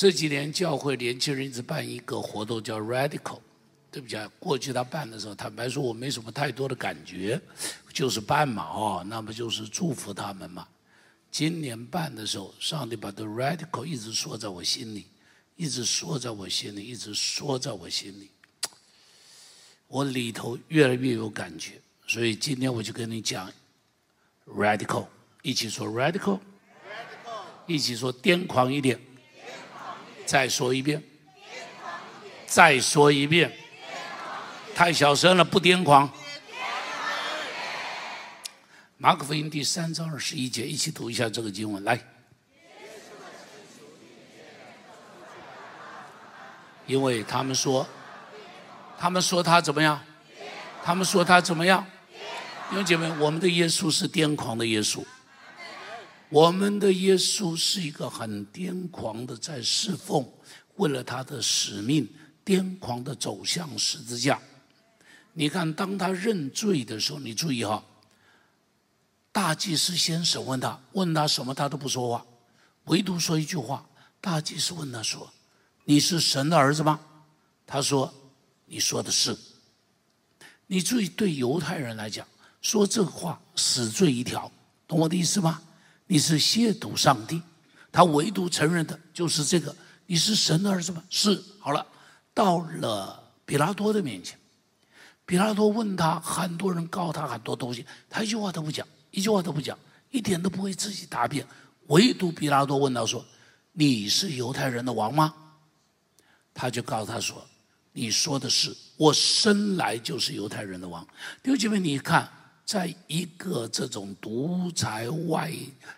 这几年教会年轻人一直办一个活动叫 Radical，对不起啊，过去他办的时候，坦白说我没什么太多的感觉，就是办嘛哦，那么就是祝福他们嘛。今年办的时候，上帝把 The Radical 一直说在我心里，一直说在我心里，一直说在我心里，我里头越来越有感觉，所以今天我就跟你讲 Radical，一起说 Radical，一起说癫狂一点。再说一遍，再说一遍，太小声了，不癫狂。马可福音第三章二十一节，一起读一下这个经文，来。因为他们说，他们说他怎么样？他们说他怎么样？弟兄姐妹，我们的耶稣是癫狂的耶稣。我们的耶稣是一个很癫狂的，在侍奉，为了他的使命，癫狂的走向十字架。你看，当他认罪的时候，你注意哈，大祭司先审问他，问他什么他都不说话，唯独说一句话。大祭司问他说：“你是神的儿子吗？”他说：“你说的是。”你注意，对犹太人来讲，说这话死罪一条，懂我的意思吗？你是亵渎上帝，他唯独承认的就是这个。你是神的儿子吗？是。好了，到了比拉多的面前，比拉多问他，很多人告他很多东西，他一句话都不讲，一句话都不讲，一点都不会自己答辩。唯独比拉多问他说：“你是犹太人的王吗？”他就告诉他说：“你说的是，我生来就是犹太人的王。”弟兄姐妹，你看。在一个这种独裁外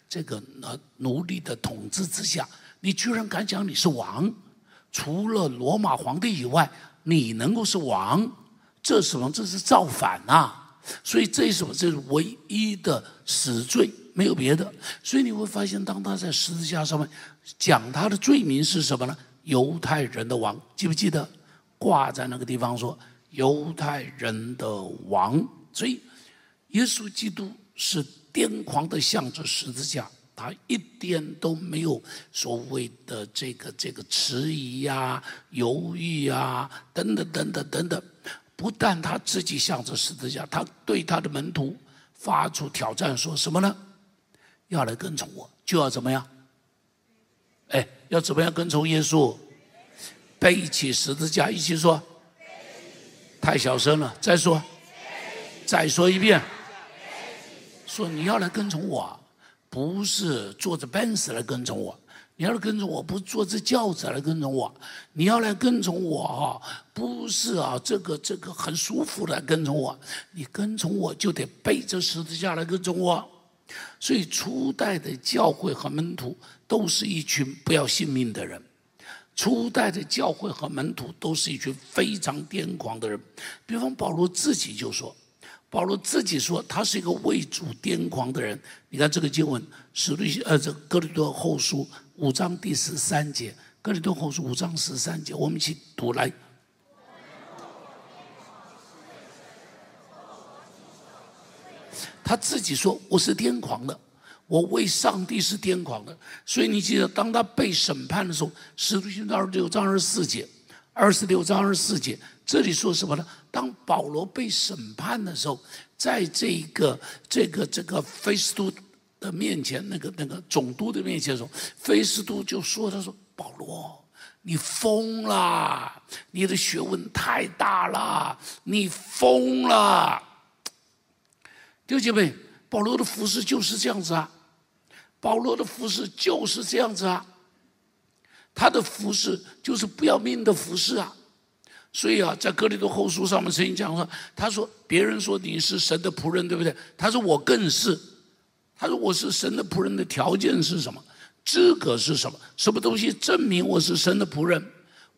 这个呃奴隶的统治之下，你居然敢讲你是王？除了罗马皇帝以外，你能够是王？这什么？这是造反呐！所以这是什么？这是唯一的死罪，没有别的。所以你会发现，当他在十字架上面讲他的罪名是什么呢？犹太人的王，记不记得挂在那个地方说犹太人的王？所以。耶稣基督是癫狂的向着十字架，他一点都没有所谓的这个这个迟疑呀、犹豫呀，等等等等等等。不但他自己向着十字架，他对他的门徒发出挑战，说什么呢？要来跟从我，就要怎么样？哎，要怎么样跟从耶稣？背起十字架，一起说。太小声了，再说，再说一遍。说你要来跟从我，不是坐着奔驰来跟从我；你要来跟从我，不是坐着轿子来跟从我；你要来跟从我哈，不是啊，这个这个很舒服的跟从我。你跟从我就得背着十字架来跟从我。所以初代的教会和门徒都是一群不要性命的人，初代的教会和门徒都是一群非常癫狂的人。比方保罗自己就说。保罗自己说，他是一个为主癫狂的人。你看这个经文，使徒呃，这哥林多后书五章第十三节，哥林多后书五章十三节，我们一起读来。他自己说：“我是癫狂的，我为上帝是癫狂的。”所以你记得，当他被审判的时候，使徒行传二十六章二十四节，二十六章二十四节。这里说什么呢？当保罗被审判的时候，在这个这个这个菲斯都的面前，那个那个总督的面前的时候，菲斯都就说：“他说保罗，你疯了，你的学问太大了，你疯了。”弟兄姐妹，保罗的服饰就是这样子啊，保罗的服饰就是这样子啊，他的服饰就是不要命的服饰啊。所以啊，在哥林多后书上面曾经讲说，他说别人说你是神的仆人，对不对？他说我更是，他说我是神的仆人的条件是什么？资格是什么？什么东西证明我是神的仆人？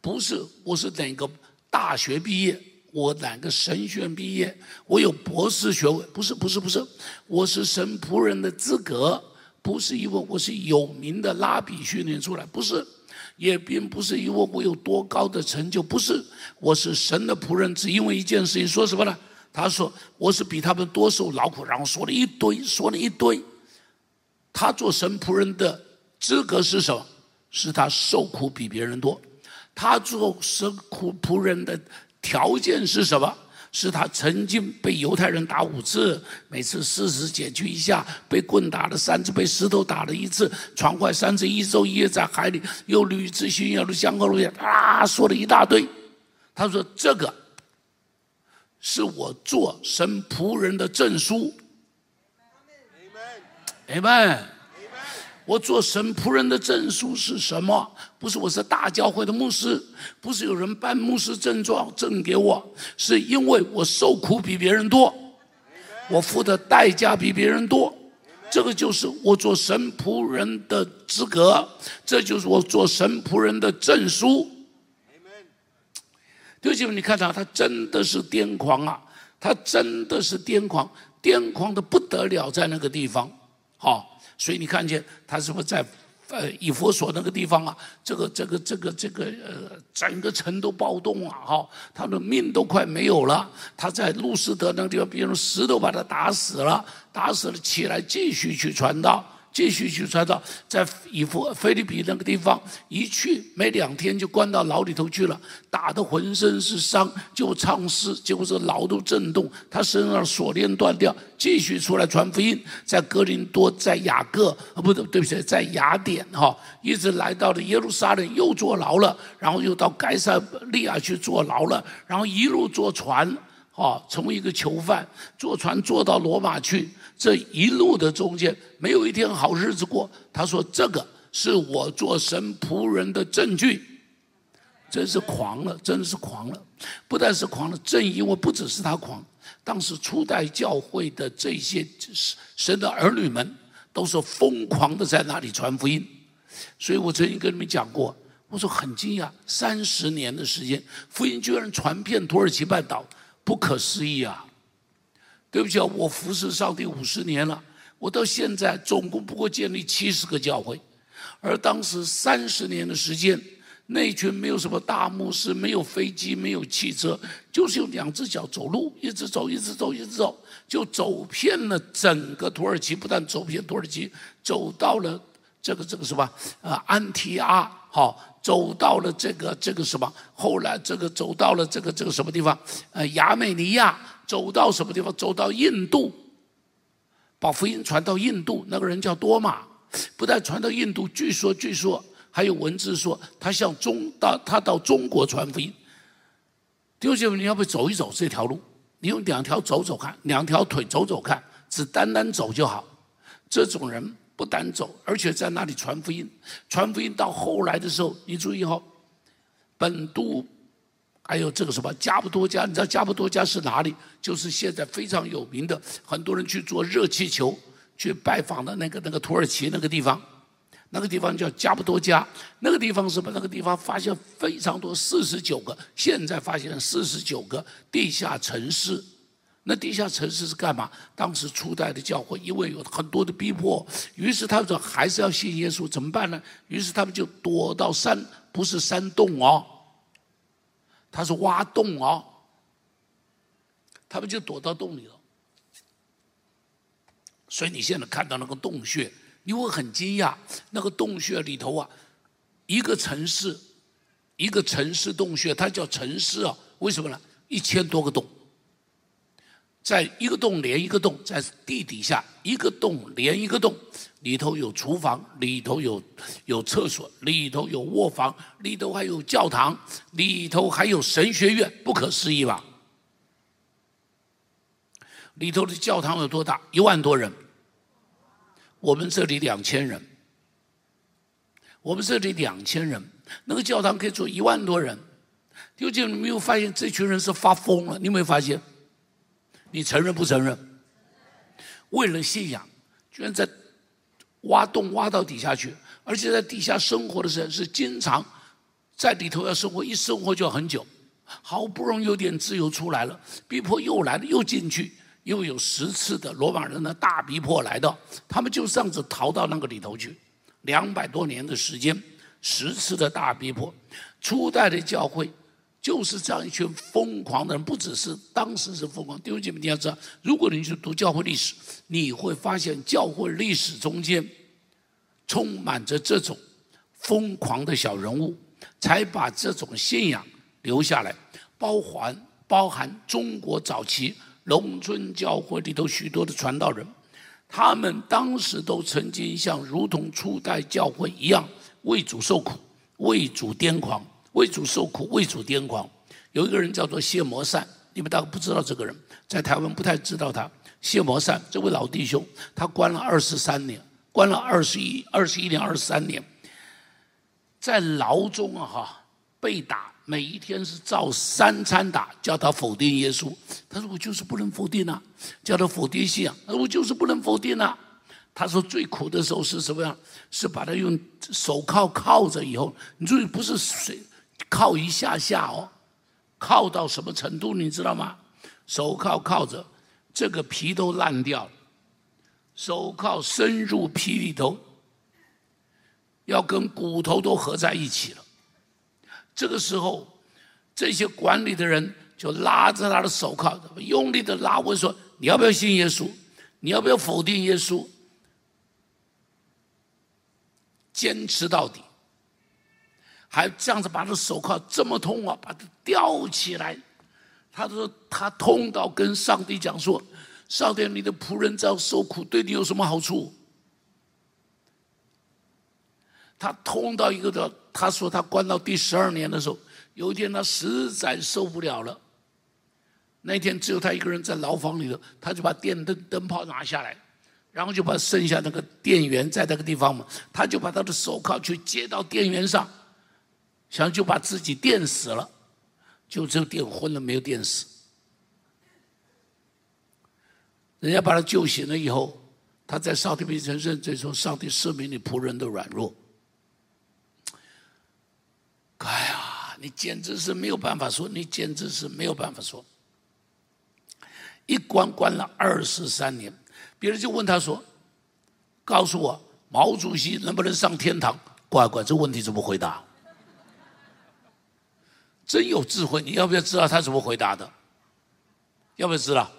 不是我是哪个大学毕业，我哪个神学院毕业，我有博士学位？不是，不是，不是，我是神仆人的资格，不是因为我是有名的拉比训练出来，不是。也并不是因为我有多高的成就，不是，我是神的仆人，只因为一件事情，说什么呢？他说我是比他们多受劳苦，然后说了一堆，说了一堆。他做神仆人的资格是什么？是他受苦比别人多。他做神苦仆人的条件是什么？是他曾经被犹太人打五次，每次四十减去一下，被棍打了三次，被石头打了一次，船坏三次，一昼一夜在海里，又屡次巡游的香港路线，啊，说了一大堆。他说：“这个是我做神仆人的证书。” Amen。我做神仆人的证书是什么？不是我是大教会的牧师，不是有人办牧师证状证给我，是因为我受苦比别人多，我付的代价比别人多，这个就是我做神仆人的资格，这就是我做神仆人的证书。弟兄们，你看他，他真的是癫狂啊！他真的是癫狂，癫狂的不得了，在那个地方，好。所以你看见他是不是在呃以佛所那个地方啊？这个这个这个这个呃，整个城都暴动啊！哈，他的命都快没有了。他在路斯德那个地方，别人石头把他打死了，打死了起来继续去传道。继续去传道，在以弗菲律宾那个地方，一去没两天就关到牢里头去了，打得浑身是伤，就唱诗，结果这牢都震动，他身上锁链断掉，继续出来传福音，在格林多，在雅各啊，不对，对不起，在雅典哈，一直来到了耶路撒冷，又坐牢了，然后又到该萨利亚去坐牢了，然后一路坐船，哈，成为一个囚犯，坐船坐到罗马去。这一路的中间没有一天好日子过。他说：“这个是我做神仆人的证据。”真是狂了，真是狂了。不但是狂了，正因为不只是他狂，当时初代教会的这些神的儿女们都是疯狂的在那里传福音。所以我曾经跟你们讲过，我说很惊讶，三十年的时间，福音居然传遍土耳其半岛，不可思议啊！对不起啊，我服侍上帝五十年了，我到现在总共不过建立七十个教会，而当时三十年的时间，那群没有什么大牧师，没有飞机，没有汽车，就是用两只脚走路，一直走，一直走，一直走，就走遍了整个土耳其，不但走遍土耳其，走到了这个这个什么啊安提阿，好，走到了这个这个什么，后来这个走到了这个这个什么地方，呃亚美尼亚。走到什么地方？走到印度，把福音传到印度。那个人叫多马，不但传到印度，据说据说还有文字说他向中到他到中国传福音。弟兄们，你要不走一走这条路？你用两条走走看，两条腿走走看，只单单走就好。这种人不单走，而且在那里传福音。传福音到后来的时候，你注意哈，本都。还有这个什么加布多加，你知道加布多加是哪里？就是现在非常有名的，很多人去坐热气球去拜访的那个那个土耳其那个地方，那个地方叫加布多加。那个地方什么？那个地方发现非常多，四十九个，现在发现四十九个地下城市。那地下城市是干嘛？当时初代的教会因为有很多的逼迫，于是他们说还是要信耶稣，怎么办呢？于是他们就躲到山，不是山洞哦。他是挖洞哦，他们就躲到洞里了。所以你现在看到那个洞穴，你会很惊讶。那个洞穴里头啊，一个城市，一个城市洞穴，它叫城市啊。为什么呢？一千多个洞，在一个洞连一个洞，在地底下一个洞连一个洞。里头有厨房，里头有有厕所，里头有卧房，里头还有教堂，里头还有神学院，不可思议吧？里头的教堂有多大？一万多人。我们这里两千人。我们这里两千人，那个教堂可以坐一万多人。究竟你没有发现这群人是发疯了？你有没有发现？你承认不承认？为了信仰，居然在。挖洞挖到底下去，而且在底下生活的时候是经常在里头要生活，一生活就很久。好不容易有点自由出来了，逼迫又来了，又进去，又有十次的罗马人的大逼迫来到，他们就这样子逃到那个里头去。两百多年的时间，十次的大逼迫，初代的教会就是这样一群疯狂的人，不只是当时是疯狂。弟兄姐妹，你要知道，如果你去读教会历史。你会发现，教会历史中间充满着这种疯狂的小人物，才把这种信仰留下来，包含包含中国早期农村教会里头许多的传道人，他们当时都曾经像如同初代教会一样为主受苦、为主癫狂、为主受苦、为主癫狂。有一个人叫做谢摩善，你们大概不知道这个人，在台湾不太知道他。谢摩善这位老弟兄，他关了二十三年，关了二十一、二十一年、二十三年。在牢中啊，哈，被打，每一天是照三餐打，叫他否定耶稣。他说：“我就是不能否定啊，叫他否定信仰。”他说：“我就是不能否定啊。”他说：“最苦的时候是什么样？是把他用手铐铐着以后，你注意不是水铐一下下哦，铐到什么程度你知道吗？手铐铐着，这个皮都烂掉了，手铐深入皮里头。”要跟骨头都合在一起了，这个时候，这些管理的人就拉着他的手铐，用力的拉，问说：“你要不要信耶稣？你要不要否定耶稣？坚持到底，还这样子把他的手铐这么痛啊，把他吊起来。他说他痛到跟上帝讲说：上帝，你的仆人这样受苦，对你有什么好处？”他痛到一个的，他说他关到第十二年的时候，有一天他实在受不了了。那天只有他一个人在牢房里头，他就把电灯灯泡拿下来，然后就把剩下那个电源在那个地方嘛，他就把他的手铐去接到电源上，想就把自己电死了，就只有电昏了，没有电死。人家把他救醒了以后，他在上帝面前认罪说：“上帝赦免你仆人的软弱。”哎呀，你简直是没有办法说，你简直是没有办法说。一关关了二十三年，别人就问他说：“告诉我，毛主席能不能上天堂？”乖乖，这问题怎么回答？真有智慧！你要不要知道他怎么回答的？要不要知道？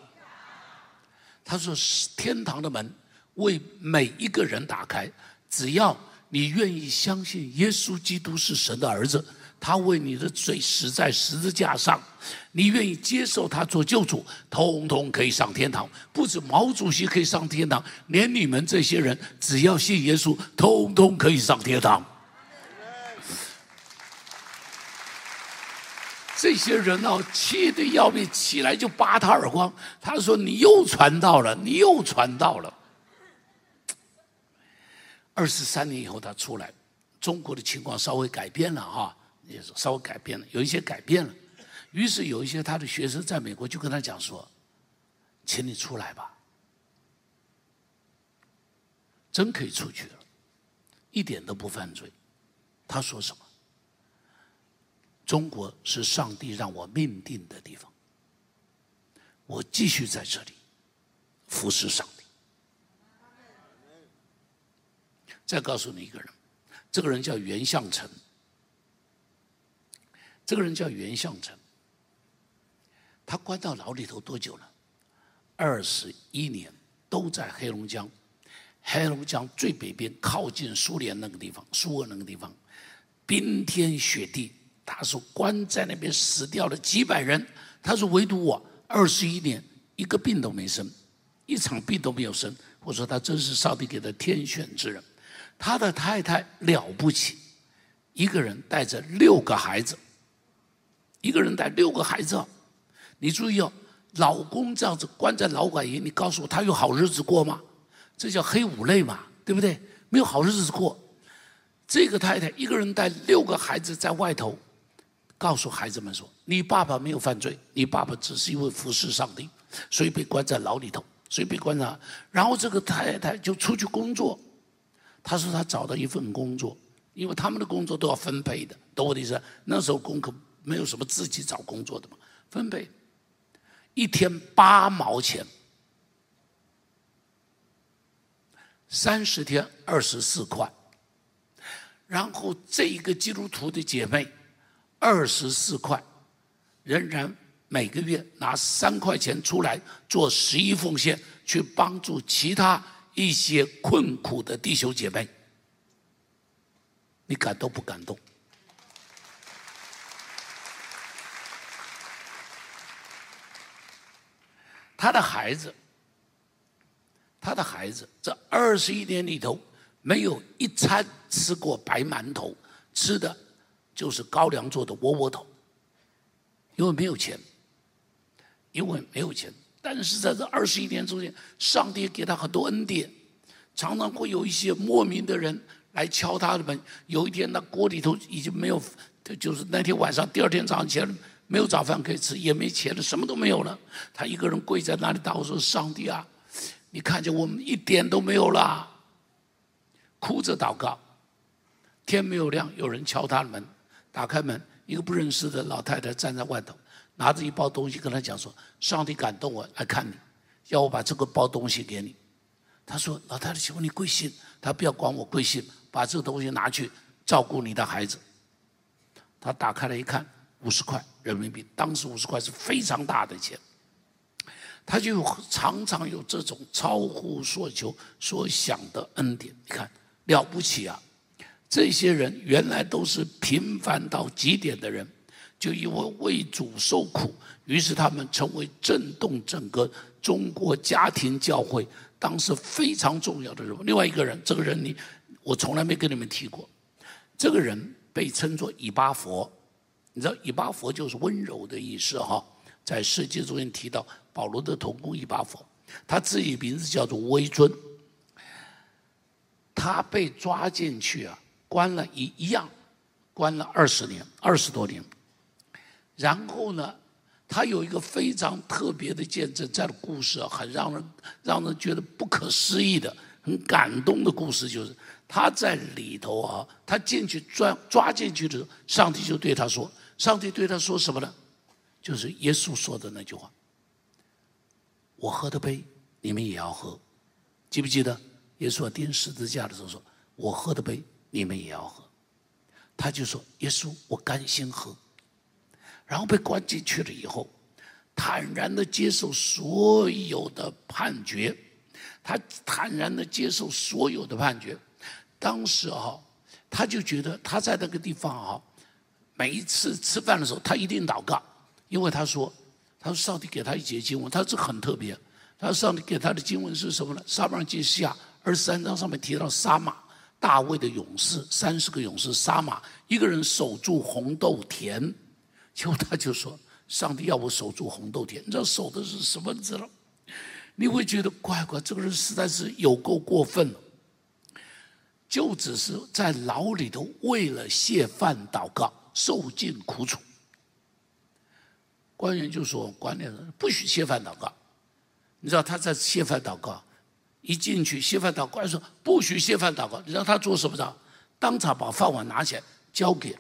他说：“天堂的门为每一个人打开，只要。”你愿意相信耶稣基督是神的儿子，他为你的罪死在十字架上，你愿意接受他做救主，通通可以上天堂。不止毛主席可以上天堂，连你们这些人只要信耶稣，通通可以上天堂。这些人哦，气得要命，起来就扒他耳光。他说：“你又传道了，你又传道了。”二十三年以后，他出来，中国的情况稍微改变了哈，也是稍微改变了，有一些改变了。于是有一些他的学生在美国就跟他讲说：“请你出来吧，真可以出去了，一点都不犯罪。”他说什么？中国是上帝让我命定的地方，我继续在这里服侍上帝。再告诉你一个人，这个人叫袁向成。这个人叫袁向成，他关到牢里头多久了？二十一年，都在黑龙江，黑龙江最北边，靠近苏联那个地方，苏俄那个地方，冰天雪地。他说关在那边死掉了几百人，他说唯独我二十一年一个病都没生，一场病都没有生。我说他真是上帝给的天选之人。他的太太了不起，一个人带着六个孩子，一个人带六个孩子，你注意哦，老公这样子关在老管营，你告诉我他有好日子过吗？这叫黑五类嘛，对不对？没有好日子过。这个太太一个人带六个孩子在外头，告诉孩子们说：“你爸爸没有犯罪，你爸爸只是因为服侍上帝，所以被关在牢里头，所以被关上。”然后这个太太就出去工作。他说他找到一份工作，因为他们的工作都要分配的，懂我的意思？那时候功课没有什么自己找工作的嘛，分配，一天八毛钱，三十天二十四块，然后这一个基督徒的姐妹，二十四块，仍然每个月拿三块钱出来做十一奉献，去帮助其他。一些困苦的弟兄姐妹，你感动不感动？他的孩子，他的孩子，这二十一年里头，没有一餐吃过白馒头，吃的就是高粱做的窝窝头，因为没有钱，因为没有钱。但是在这二十一年中间，上帝给他很多恩典，常常会有一些莫名的人来敲他的门。有一天，那锅里头已经没有，就是那天晚上，第二天早上起来没有早饭可以吃，也没钱了，什么都没有了。他一个人跪在那里祷告说：“上帝啊，你看见我们一点都没有了。”哭着祷告。天没有亮，有人敲他的门，打开门，一个不认识的老太太站在外头。拿着一包东西跟他讲说：“上帝感动我来看你，要我把这个包东西给你。”他说：“老太太，请问你贵姓？”他不要管我贵姓，把这个东西拿去照顾你的孩子。他打开了一看，五十块人民币，当时五十块是非常大的钱。他就常常有这种超乎所求所想的恩典，你看了不起啊！这些人原来都是平凡到极点的人。就因为为主受苦，于是他们成为震动整个中国家庭教会当时非常重要的人物。另外一个人，这个人你我从来没跟你们提过，这个人被称作以巴佛。你知道以巴佛就是温柔的意思哈，在世界中间提到保罗的同工以巴佛，他自己名字叫做威尊。他被抓进去啊，关了一一样，关了二十年，二十多年。然后呢，他有一个非常特别的见证，这样的故事很让人让人觉得不可思议的、很感动的故事，就是他在里头啊，他进去抓抓进去的时候，上帝就对他说：“上帝对他说什么呢？就是耶稣说的那句话：‘我喝的杯，你们也要喝。’记不记得耶稣钉十字架的时候说：‘我喝的杯，你们也要喝。’他就说：‘耶稣，我甘心喝。’然后被关进去了以后，坦然的接受所有的判决，他坦然的接受所有的判决。当时哈，他就觉得他在那个地方哈，每一次吃饭的时候，他一定祷告，因为他说，他说上帝给他一节经文，他说这很特别。他说上帝给他的经文是什么呢？撒马尔记下二十三章上面提到撒马大卫的勇士，三十个勇士杀马一个人守住红豆田。结果他就说：“上帝要我守住红豆田，你知道守的是什么字了？你会觉得乖乖，这个人实在是有够过分了。就只是在牢里头为了谢饭祷告，受尽苦楚。官员就说：‘官员不许谢饭祷告。’你知道他在谢饭祷告，一进去谢饭祷告，说不许谢饭祷告。你让他做什么着？当场把饭碗拿起来交给。”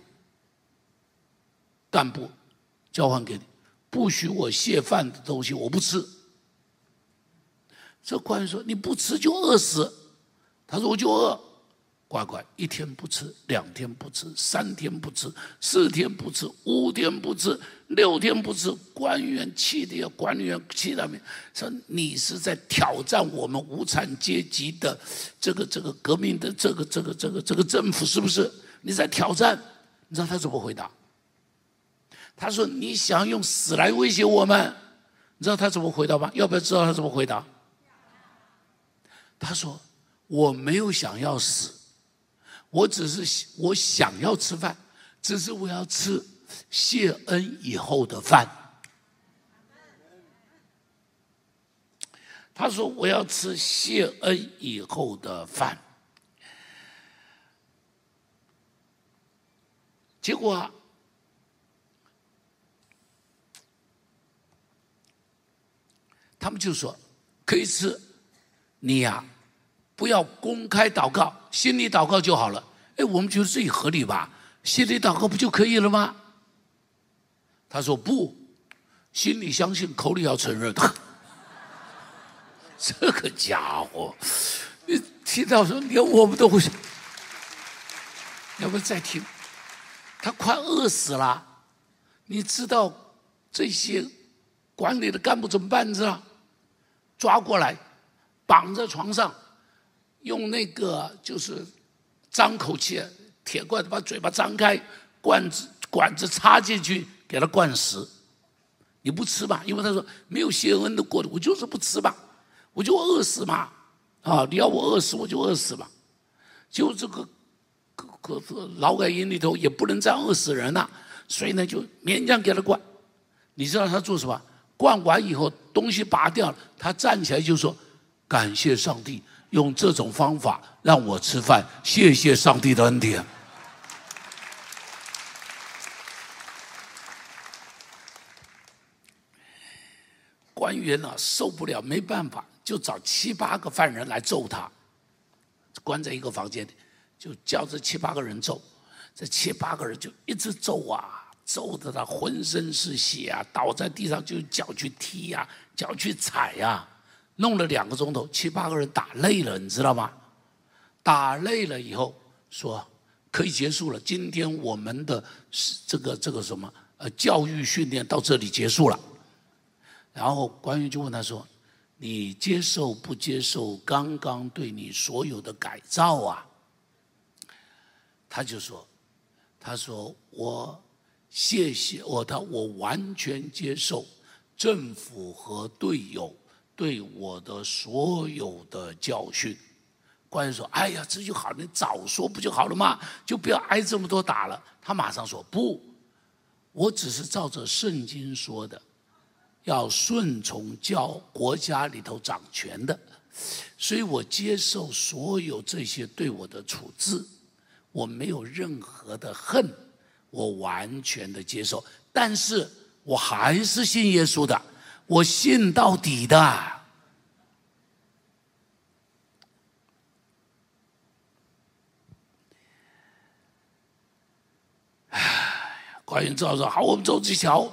干部交换给你，不许我谢饭的东西我不吃。这官员说你不吃就饿死，他说我就饿，乖乖一天不吃，两天不吃，三天不吃，四天不吃，五天不吃，六天不吃。官员气的要管理员气他们说你是在挑战我们无产阶级的这个这个革命的这个这个这个这个政府是不是？你在挑战？你知道他怎么回答？他说：“你想用死来威胁我们？你知道他怎么回答吗？要不要知道他怎么回答？他说：‘我没有想要死，我只是我想要吃饭，只是我要吃谢恩以后的饭。’他说：‘我要吃谢恩以后的饭。’结果。”他们就说：“可以吃，你呀，不要公开祷告，心里祷告就好了。”哎，我们觉得这也合理吧？心里祷告不就可以了吗？他说：“不，心里相信，口里要承认。”这个家伙，你听到说连我们都会，要不再听？他快饿死了，你知道这些管理的干部怎么办？你知道？抓过来，绑在床上，用那个就是张口气铁罐子把嘴巴张开，罐子管子插进去，给他灌食。你不吃吧？因为他说没有谢恩的过的，我就是不吃吧，我就饿死嘛。啊，你要我饿死，我就饿死吧。就这个，可可劳改营里头也不能再饿死人了，所以呢，就勉强给他灌。你知道他做什么？灌完以后，东西拔掉了，他站起来就说：“感谢上帝，用这种方法让我吃饭，谢谢上帝的恩典。”官员呢受不了，没办法，就找七八个犯人来揍他，关在一个房间里，就叫这七八个人揍，这七八个人就一直揍啊。揍得他浑身是血啊，倒在地上就脚去踢呀，脚去踩呀，弄了两个钟头，七八个人打累了，你知道吗？打累了以后说可以结束了，今天我们的这个这个什么呃教育训练到这里结束了。然后官员就问他说：“你接受不接受刚刚对你所有的改造啊？”他就说：“他说我。”谢谢我，他我完全接受政府和队友对我的所有的教训。官员说：“哎呀，这就好，你早说不就好了嘛，就不要挨这么多打了。”他马上说：“不，我只是照着圣经说的，要顺从教国家里头掌权的，所以我接受所有这些对我的处置，我没有任何的恨。”我完全的接受，但是我还是信耶稣的，我信到底的。哎，官员照说好，我们走这条。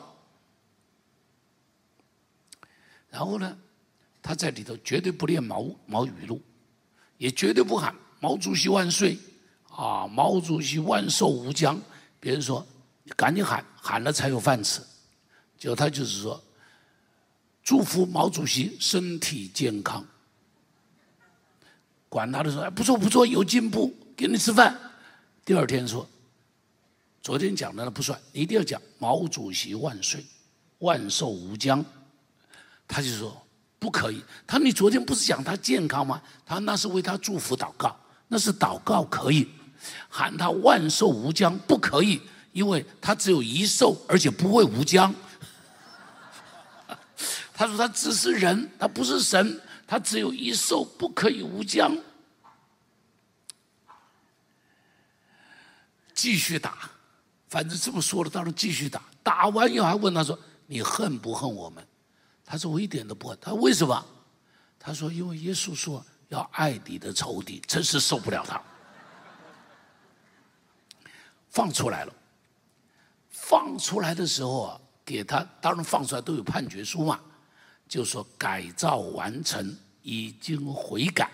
然后呢，他在里头绝对不念毛毛语录，也绝对不喊毛主席万岁啊，毛主席万寿无疆。别人说：“你赶紧喊，喊了才有饭吃。”就他就是说：“祝福毛主席身体健康。”管他的说：“不错不错，有进步，给你吃饭。”第二天说：“昨天讲的那不算，一定要讲毛主席万岁，万寿无疆。”他就说：“不可以。”他说：“你昨天不是讲他健康吗？”他说：“那是为他祝福祷告，那是祷告可以。”喊他万寿无疆不可以，因为他只有一寿，而且不会无疆。他说他只是人，他不是神，他只有一寿，不可以无疆。继续打，反正这么说了，当然继续打。打完以后还问他说：“你恨不恨我们？”他说：“我一点都不恨。”他为什么？他说：“因为耶稣说要爱你的仇敌。”真是受不了他。放出来了，放出来的时候啊，给他当然放出来都有判决书嘛，就说改造完成，已经悔改、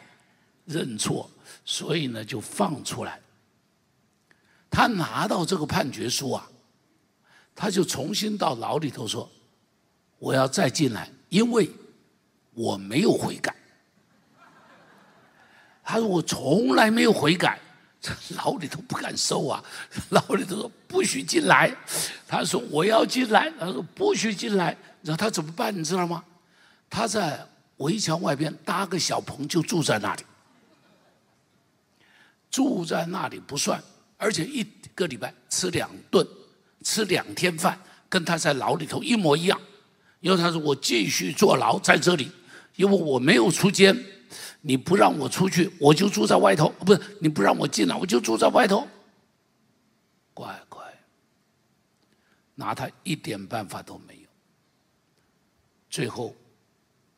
认错，所以呢就放出来。他拿到这个判决书啊，他就重新到牢里头说：“我要再进来，因为我没有悔改。”他说：“我从来没有悔改。”这牢里头不敢收啊，牢里头说不许进来。他说我要进来，他说不许进来。然后他怎么办？你知道吗？他在围墙外边搭个小棚，就住在那里。住在那里不算，而且一个礼拜吃两顿，吃两天饭，跟他在牢里头一模一样。因为他说我继续坐牢在这里，因为我没有出监。你不让我出去，我就住在外头。不是你不让我进来，我就住在外头。乖乖，拿他一点办法都没有。最后，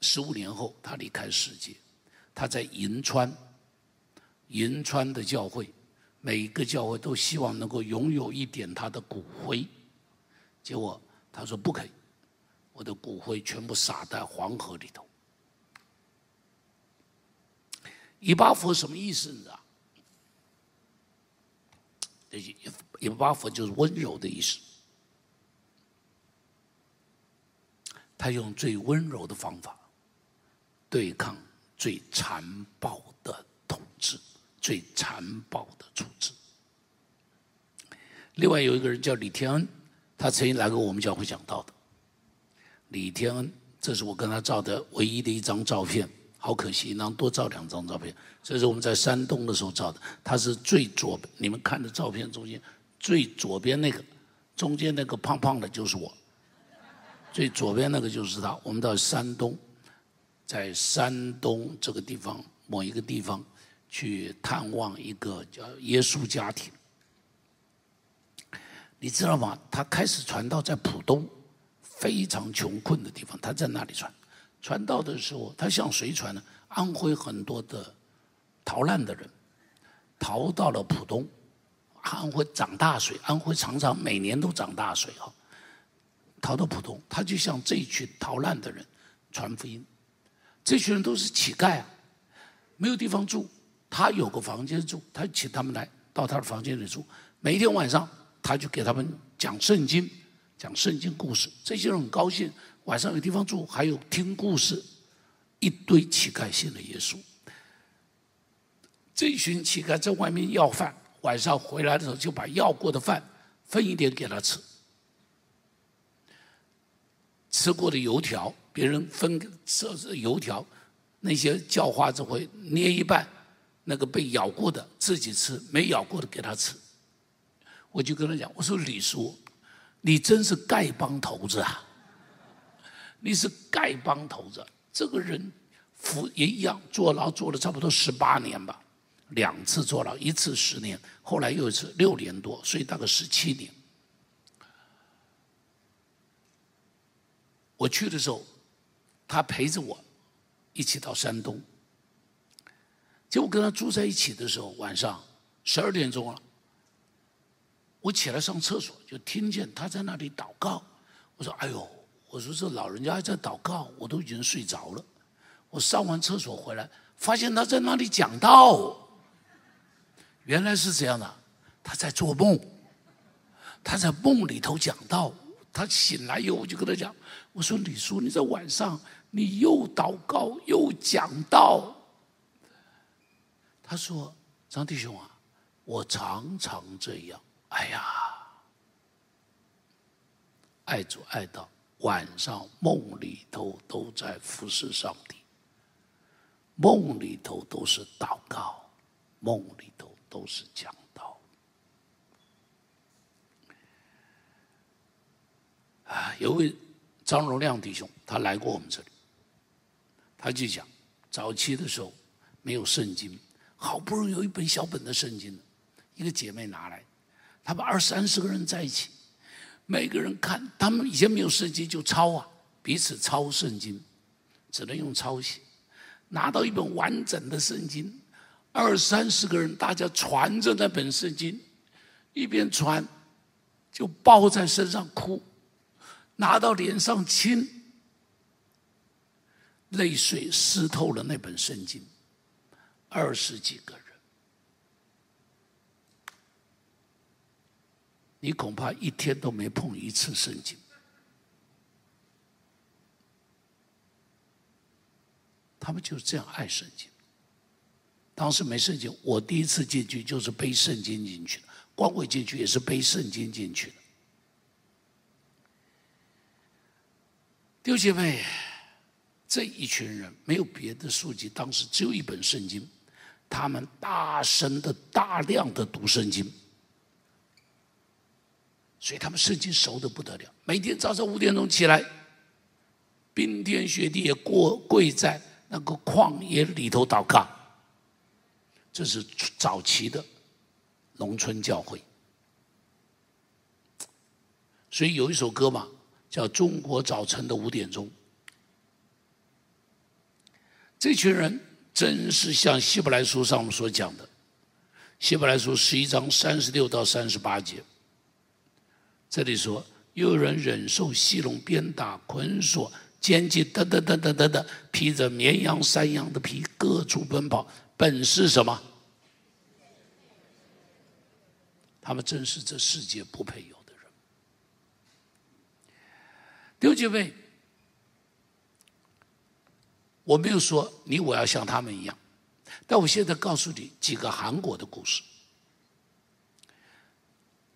十五年后，他离开世界。他在银川，银川的教会，每一个教会都希望能够拥有一点他的骨灰。结果他说不可以，我的骨灰全部撒在黄河里头。以巴佛什么意思？你知道？以以巴佛就是温柔的意思。他用最温柔的方法对抗最残暴的统治、最残暴的处置。另外有一个人叫李天恩，他曾经来过我们教会讲道的。李天恩，这是我跟他照的唯一的一张照片，好可惜，能多照两张照片。这是我们在山东的时候照的，他是最左，你们看的照片中间最左边那个，中间那个胖胖的就是我，最左边那个就是他。我们到山东，在山东这个地方某一个地方去探望一个叫耶稣家庭。你知道吗？他开始传道在浦东，非常穷困的地方，他在那里传。传道的时候，他向谁传呢？安徽很多的逃难的人，逃到了浦东。安徽涨大水，安徽常常每年都涨大水哈。逃到浦东，他就向这一群逃难的人传福音。这群人都是乞丐啊，没有地方住。他有个房间住，他请他们来到他的房间里住，每天晚上。他就给他们讲圣经，讲圣经故事。这些人很高兴，晚上有地方住，还有听故事。一堆乞丐信了耶稣。这群乞丐在外面要饭，晚上回来的时候就把要过的饭分一点给他吃。吃过的油条，别人分吃油条，那些叫花子会捏一半，那个被咬过的自己吃，没咬过的给他吃。我就跟他讲，我说李叔，你真是丐帮头子啊！你是丐帮头子，这个人服也一样，坐牢坐了差不多十八年吧，两次坐牢，一次十年，后来又一次六年多，所以大概十七年。我去的时候，他陪着我一起到山东，结果跟他住在一起的时候，晚上十二点钟了。我起来上厕所，就听见他在那里祷告。我说：“哎呦，我说这老人家还在祷告，我都已经睡着了。”我上完厕所回来，发现他在那里讲道。原来是这样的，他在做梦，他在梦里头讲道。他醒来以后，我就跟他讲：“我说李叔，你在晚上你又祷告又讲道。”他说：“张弟兄啊，我常常这样。”哎呀，爱主爱到晚上梦里头都在服侍上帝，梦里头都是祷告，梦里头都是讲道。啊，有位张荣亮弟兄，他来过我们这里，他就讲，早期的时候没有圣经，好不容易有一本小本的圣经，一个姐妹拿来。他们二三十个人在一起，每个人看他们以前没有圣经就抄啊，彼此抄圣经，只能用抄写。拿到一本完整的圣经，二三十个人大家传着那本圣经，一边传就抱在身上哭，拿到脸上亲，泪水湿透了那本圣经，二十几个人。你恐怕一天都没碰一次圣经。他们就是这样爱圣经。当时没圣经，我第一次进去就是背圣经进去的，光伟进去也是背圣经进去的。六姐妹，这一群人没有别的书籍，当时只有一本圣经，他们大声的、大量的读圣经。所以他们圣经熟的不得了，每天早上五点钟起来，冰天雪地也过跪在那个旷野里头祷告。这是早期的农村教会。所以有一首歌嘛，叫《中国早晨的五点钟》。这群人真是像希伯来书上所讲的，希伯来书十一章三十六到三十八节。这里说，又有人忍受戏弄、鞭打、捆锁、监禁，等等等等等等，披着绵羊、山羊的皮，各处奔跑，本是什么？他们真是这世界不配有的人。弟兄姐妹，我没有说你我要像他们一样，但我现在告诉你几个韩国的故事。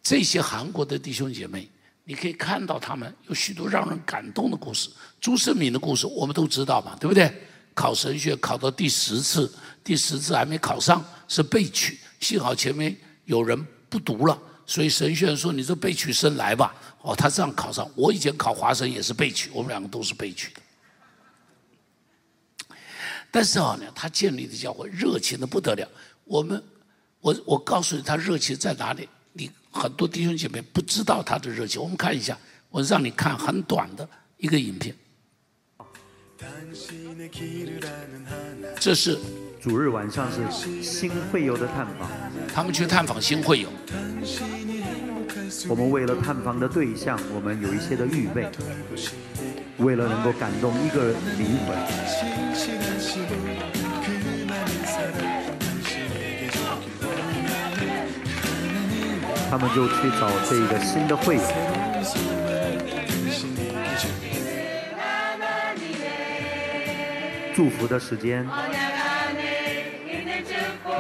这些韩国的弟兄姐妹，你可以看到他们有许多让人感动的故事。朱胜敏的故事我们都知道嘛，对不对？考神学考到第十次，第十次还没考上，是被取。幸好前面有人不读了，所以神学院说：“你这被取生来吧。”哦，他这样考上。我以前考华生也是被取，我们两个都是被取的。但是啊，呢，他建立的教会热情的不得了。我们，我我告诉你，他热情在哪里？你很多弟兄姐妹不知道他的热情。我们看一下，我让你看很短的一个影片。这是主日晚上是新会友的探访，他们去探访新会友。我们为了探访的对象，我们有一些的预备，为了能够感动一个灵魂，他们就去找这个新的会友。祝福的时间，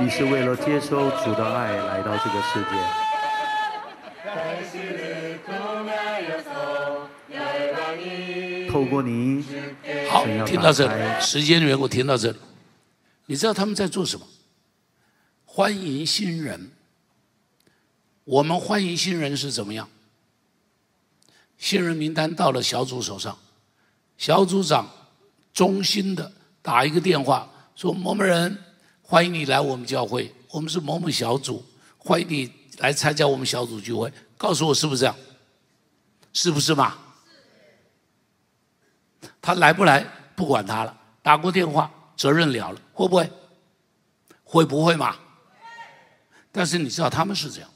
你是为了接收主的爱来到这个世界。透过你，好，听到这里，时间缘故听到这里。你知道他们在做什么？欢迎新人。我们欢迎新人是怎么样？新人名单到了小组手上，小组长衷心的。打一个电话说某某人欢迎你来我们教会，我们是某某小组，欢迎你来参加我们小组聚会。告诉我是不是这样？是不是嘛？他来不来不管他了，打过电话责任了了，会不会？会不会嘛？但是你知道他们是这样，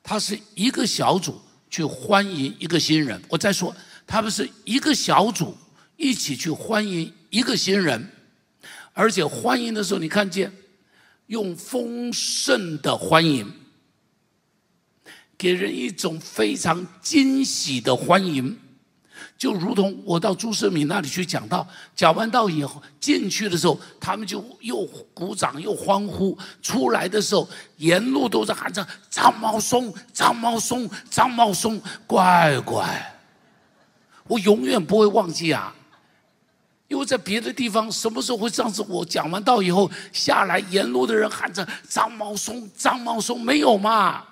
他是一个小组去欢迎一个新人。我再说，他们是一个小组一起去欢迎。一个新人，而且欢迎的时候，你看见用丰盛的欢迎，给人一种非常惊喜的欢迎，就如同我到朱世敏那里去讲道，讲完道以后进去的时候，他们就又鼓掌又欢呼，出来的时候沿路都在喊着张茂松、张茂松、张茂松，乖乖，我永远不会忘记啊。因为在别的地方，什么时候会这样子？我讲完道以后下来，沿路的人喊着“张茂松，张茂松”，没有嘛？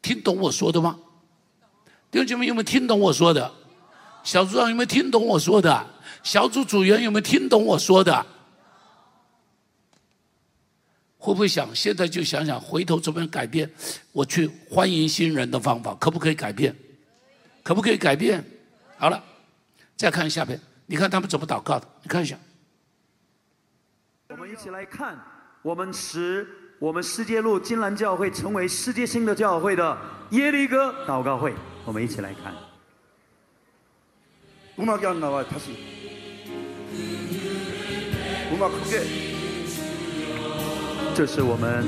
听懂我说的吗？弟兄姐妹有没有听懂我说的？小组长有没有听懂我说的？小组组员有没有听懂我说的？会不会想现在就想想回头怎么样改变？我去欢迎新人的方法，可不可以改变？可不可以改变？好了，再看下边。你看他们怎么祷告的？你看一下。我们一起来看，我们使我们世界路金兰教会成为世界性的教会的耶利哥祷告会。我们一起来看。우마안나와다시우마크 게。 这是我们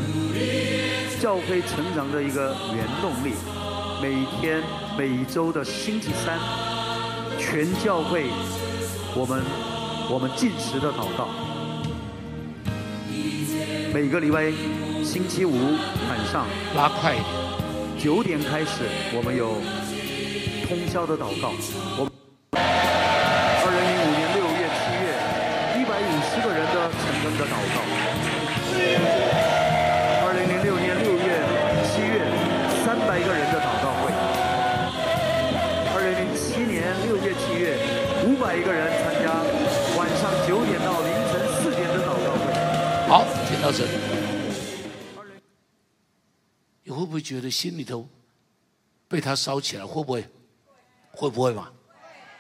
教会成长的一个原动力。每天每一周的星期三，全教会。 我们我们进食的祷告，每个礼拜星期五晚上拉快一点，九点开始我们有通宵的祷告。我觉得心里头被他烧起来？会不会？会不会嘛？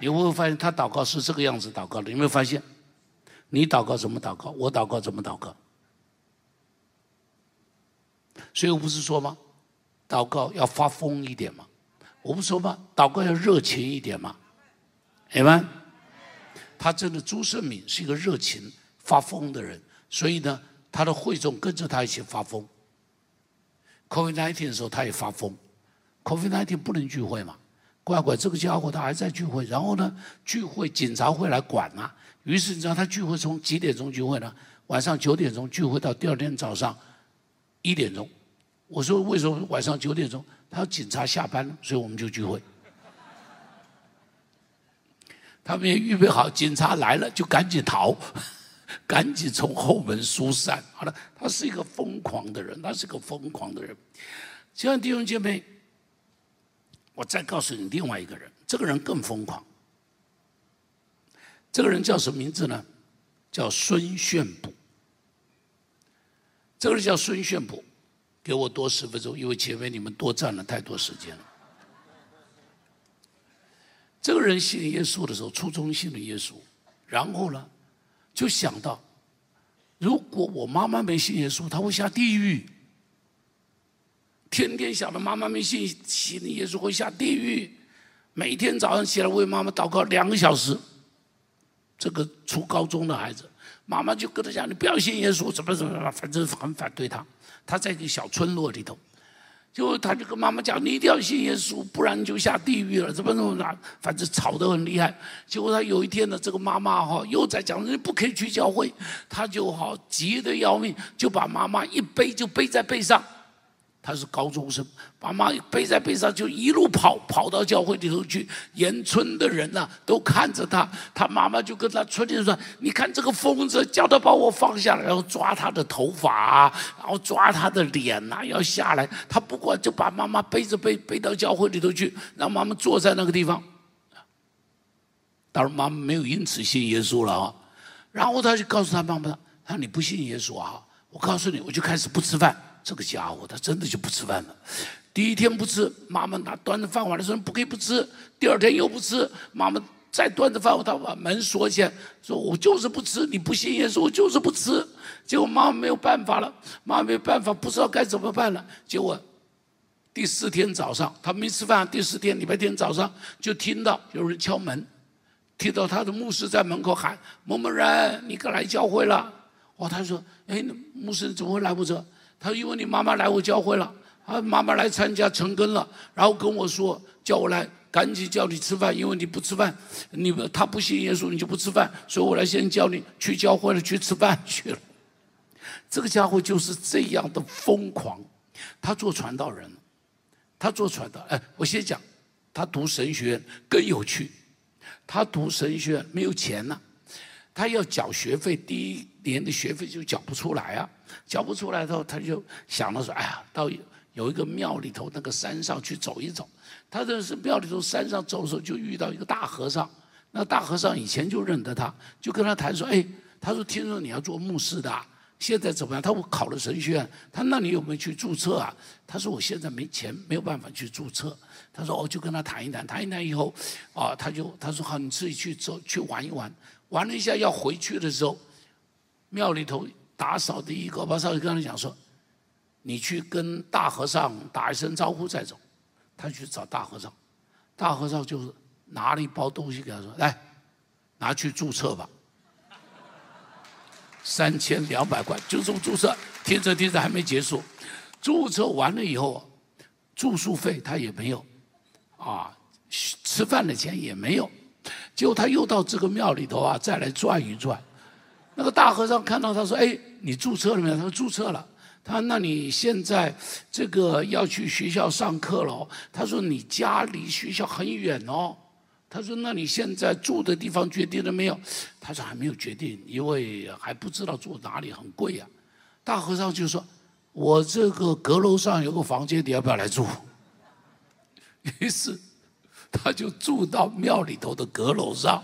你会不会发现他祷告是这个样子祷告的？有没有发现？你祷告怎么祷告？我祷告怎么祷告？所以我不是说吗？祷告要发疯一点嘛？我不说吗？祷告要热情一点嘛？明白？他真的朱胜敏是一个热情发疯的人。所以呢，他的会众跟着他一起发疯。COVID-19 的时候，他也发疯。COVID-19 不能聚会嘛？乖乖，这个家伙他还在聚会。然后呢，聚会警察会来管啊。于是你知道他聚会从几点钟聚会呢？晚上九点钟聚会到第二天早上一点钟，我说为什么晚上九点钟？他说警察下班了，所以我们就聚会。他们也预备好，警察来了就赶紧逃，赶紧从后门疏散。好了，他是一个疯狂的人，他是个疯狂的人。亲爱的弟兄姐妹，我再告诉你另外一个人，这个人更疯狂。这个人叫什么名字呢？叫孙炫普。这个人叫孙炫普，给我多十分钟，因为前面你们多占了太多时间了。这个人信耶稣的时候，初中信的耶稣，然后呢，就想到，如果我妈妈没信耶稣，他会下地狱。天天想着妈妈没信信耶稣会下地狱，每天早上起来为妈妈祷告两个小时。这个初高中的孩子，妈妈就跟他讲：“你不要信耶稣，怎么怎么怎么，反正很反对他。”他在一个小村落里头。就他就跟妈妈讲，你一定要信耶稣，不然就下地狱了。怎么怎么，反正吵得很厉害。结果他有一天呢，这个妈妈哈又在讲，你不可以去教会，他就好急得要命，就把妈妈一背就背在背上。他是高中生，把妈背在背上，就一路跑，跑到教会里头去。沿村的人呐，都看着他。他妈妈就跟他村里人说：“你看这个疯子，叫他把我放下来，然后抓他的头发，然后抓他的脸呐，要下来。他不管，就把妈妈背着背背到教会里头去，让妈妈坐在那个地方。当然，妈妈没有因此信耶稣了啊。然后他就告诉他妈妈：“他说你不信耶稣啊？我告诉你，我就开始不吃饭。”这个家伙他真的就不吃饭了。第一天不吃，妈妈拿端着饭碗来说不可以不吃。第二天又不吃，妈妈再端着饭碗，他把门锁起来，说我就是不吃。你不信耶稣，我就是不吃。结果妈妈没有办法了，妈妈没有办法，不知道该怎么办了。结果第四天早上，他没吃饭。第四天礼拜天早上，就听到有人敲门，听到他的牧师在门口喊：“某某人，你可来教会了。”哦，他说：“哎，牧师怎么会来我这？”他说：“因为你妈妈来我教会了，啊，妈妈来参加成根了，然后跟我说，叫我来，赶紧叫你吃饭，因为你不吃饭，你不他不信耶稣，你就不吃饭，所以我来先叫你去教会了，去吃饭去了。这个家伙就是这样的疯狂，他做传道人，他做传道，哎，我先讲，他读神学院更有趣，他读神学院没有钱呐，他要缴学费，第一年的学费就缴不出来啊。”交不出来之后，他就想到说：“哎呀，到有一个庙里头那个山上去走一走。”他这是庙里头山上走的时候，就遇到一个大和尚。那大和尚以前就认得他，就跟他谈说：“哎，他说听说你要做牧师的，现在怎么样？”他我考了神学院，他那你有没有去注册啊？他说我现在没钱，没有办法去注册。他说：“哦，就跟他谈一谈，谈一谈以后，啊，他就他说好，你自己去走去玩一玩。玩了一下要回去的时候，庙里头。”打扫的一个，把少爷跟他讲说：“你去跟大和尚打一声招呼再走。”他去找大和尚，大和尚就是拿了一包东西给他说：“来，拿去注册吧，三千两百块就这么注册。”听着听着还没结束，注册完了以后，住宿费他也没有，啊，吃饭的钱也没有，结果他又到这个庙里头啊，再来转一转。那个大和尚看到他说：“哎。”你注册了没有？他说注册了。他说：“那你现在这个要去学校上课了。”他说：“你家离学校很远哦。”他说：“那你现在住的地方决定了没有？”他说：“还没有决定，因为还不知道住哪里，很贵呀。”大和尚就说：“我这个阁楼上有个房间，你要不要来住？”于是他就住到庙里头的阁楼上，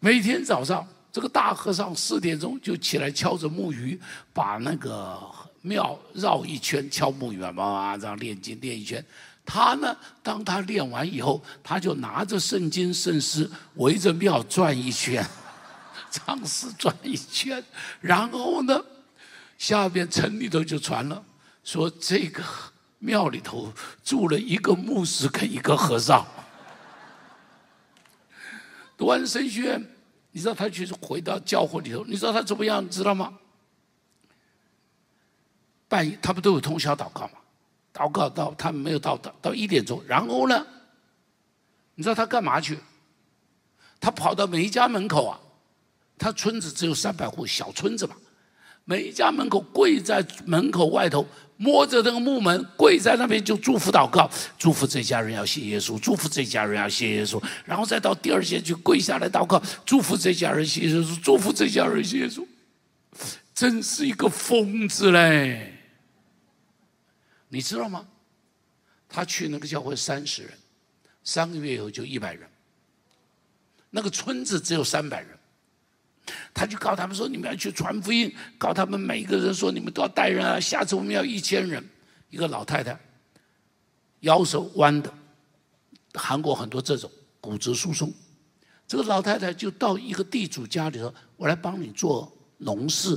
每天早上。这个大和尚四点钟就起来敲着木鱼，把那个庙绕一圈，敲木鱼嘛，嘛这样练经练一圈。他呢，当他练完以后，他就拿着圣经圣诗围着庙转一圈，唱诗转一圈。然后呢，下边城里头就传了，说这个庙里头住了一个牧师跟一个和尚。读完神学院。你知道他去回到教会里头，你知道他怎么样？你知道吗？半夜他不都有通宵祷告吗？祷告到他没有到到到一点钟，然后呢？你知道他干嘛去？他跑到每一家门口啊，他村子只有三百户小村子嘛，每一家门口跪在门口外头，摸着那个木门，跪在那边就祝福祷告，祝福这家人要信耶稣，祝福这家人要信耶稣，然后再到第二节去跪下来祷告，祝福这家人信耶稣，祝福这家人信耶稣，真是一个疯子嘞！你知道吗？他去那个教会三十人，三个月以后就一百人，那个村子只有三百人。他就告他们说：“你们要去传福音，告他们每一个人说，你们都要带人啊！下次我们要一千人。”一个老太太，腰手弯的，韩国很多这种骨质疏松。这个老太太就到一个地主家里头，我来帮你做农事，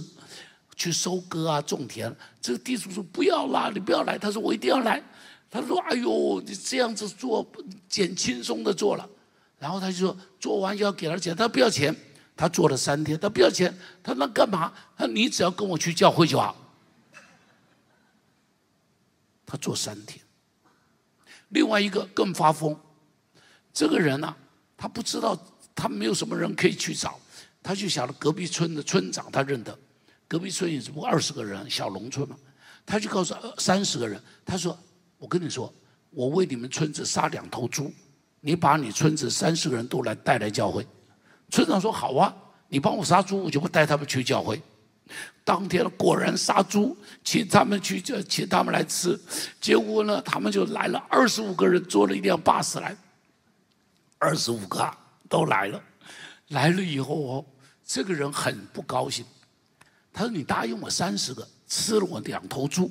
去收割啊，种田。这个地主说：“不要啦，你不要来。”他说：“我一定要来。”他说：“哎呦，你这样子做，简轻松的做了。”然后他就说：“做完要给他钱。”他：“不要钱。”他做了三天，他不要钱，他那干嘛？他你只要跟我去教会就好。他做三天。另外一个更发疯，这个人呢，他不知道，他没有什么人可以去找，他就想着隔壁村的村长，他认得，隔壁村也只不过二十个人，小农村嘛，他就告诉三十个人，他说：“我跟你说，我为你们村子杀两头猪，你把你村子三十个人都来带来教会。”村长说：“好啊，你帮我杀猪，我就不带他们去教会。”当天果然杀猪，请他们去，请他们来吃。结果呢，他们就来了二十五个人，坐了一辆巴士来，二十五个都来了。来了以后哦，这个人很不高兴，他说：“你答应我三十个，吃了我两头猪。”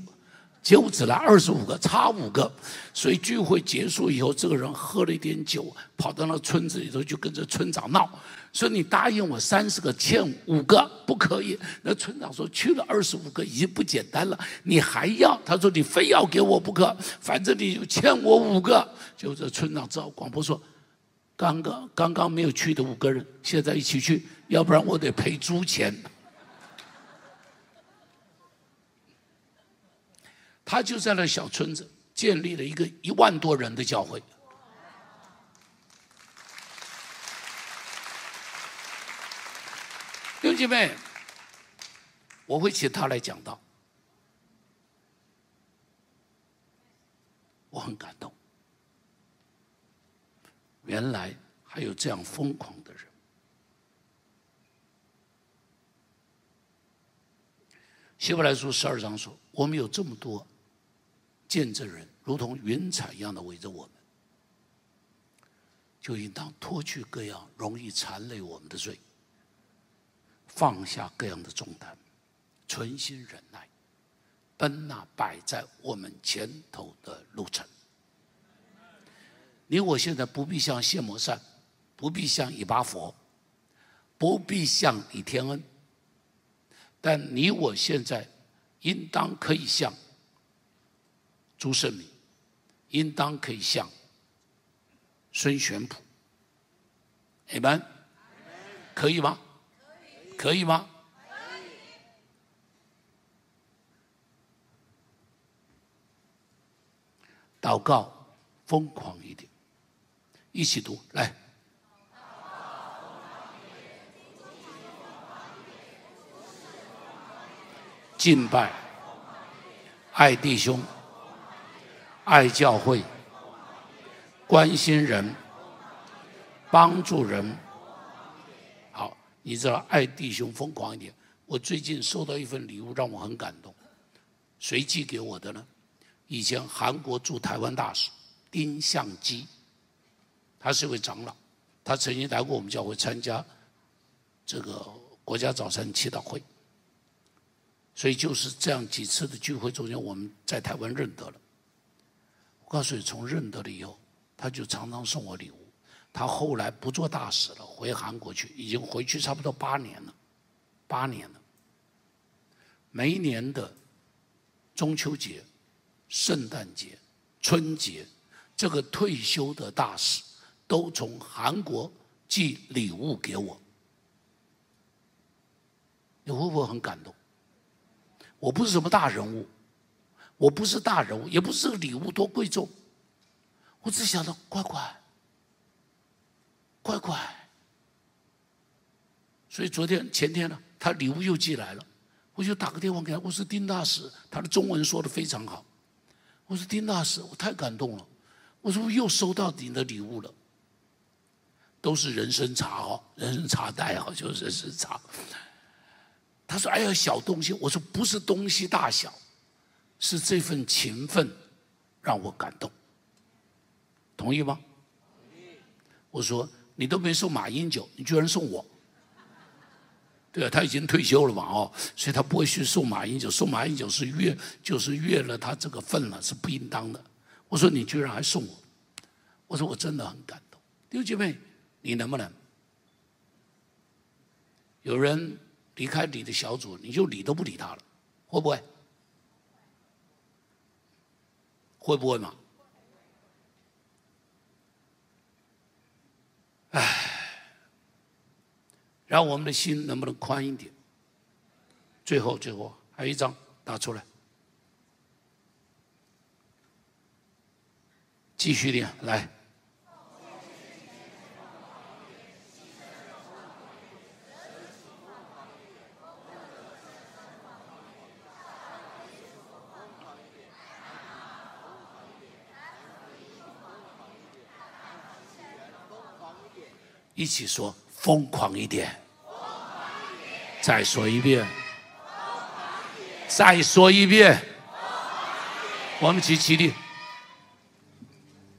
结果只来二十五个，差五个，所以聚会结束以后，这个人喝了一点酒，跑到那村子里头，就跟着村长闹，说你答应我三十个，欠五个不可以。那村长说去了二十五个已经不简单了，你还要？他说你非要给我不可，反正你就欠我五个。就这村长只好广播说，刚刚刚刚没有去的五个人，现在一起去，要不然我得赔猪钱。他就在那小村子建立了一个一万多人的教会。弟兄姐妹，我会请他来讲道，我很感动。原来还有这样疯狂的人。希伯来书十二章说：“我们有这么多。”见证人如同云彩一样的围着我们，就应当脱去各样容易缠累我们的罪，放下各样的重担，存心忍耐，奔那摆在我们前头的路程。你我现在不必像谢摩善，不必像以巴佛，不必像李天恩，但你我现在应当可以像。朱胜明应当可以像孙玄普，你们可以吗？可以吗？祷告疯狂一点，一起读来。敬拜，爱弟兄。爱教会，关心人，帮助人。你知道爱弟兄疯狂一点。我最近收到一份礼物，让我很感动。谁寄给我的呢？以前韩国驻台湾大使丁相基，他是一位长老，他曾经来过我们教会参加这个国家早晨祈祷会。所以就是这样几次的聚会中间，我们在台湾认得了。我告诉你，从认得了以后，他就常常送我礼物。他后来不做大使了，回韩国去，已经回去差不多八年了，八年了。每一年的中秋节、圣诞节、春节，这个退休的大使都从韩国寄礼物给我。你会不会很感动？我不是什么大人物。我不是大人物，也不是礼物多贵重，我只想到乖乖，乖乖。所以昨天前天呢，他礼物又寄来了，我就打个电话给他，我说丁大使，他的中文说的非常好。我说丁大使，我太感动了。我说我又收到你的礼物了，都是人参茶哦，人参茶袋哦，就是人参茶。他说：“哎呀，小东西。”我说：“不是东西大小，是这份情分让我感动。”同意吗？我说：“你都没送马英九，你居然送我？”对啊，他已经退休了嘛，哦，所以他不会去送马英九，送马英九是越就是越了他这个份了，是不应当的。我说你居然还送我，我说我真的很感动。弟兄姐妹，你能不能？有人离开你的小组，你就理都不理他了，会不会？会不会嘛？唉。让我们的心能不能宽一点？最后，最后还有一张打出来，继续点来，一起说。疯狂一点！再说一遍！再说一遍！我们齐起立。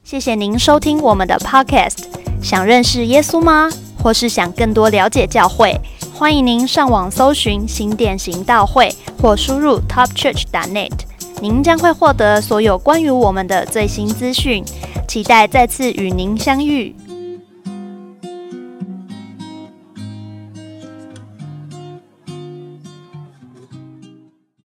谢谢您收听我们的 Podcast。想认识耶稣吗？或是想更多了解教会？欢迎您上网搜寻新店行道会，或输入 topchurch.net。您将会获得所有关于我们的最新资讯。期待再次与您相遇。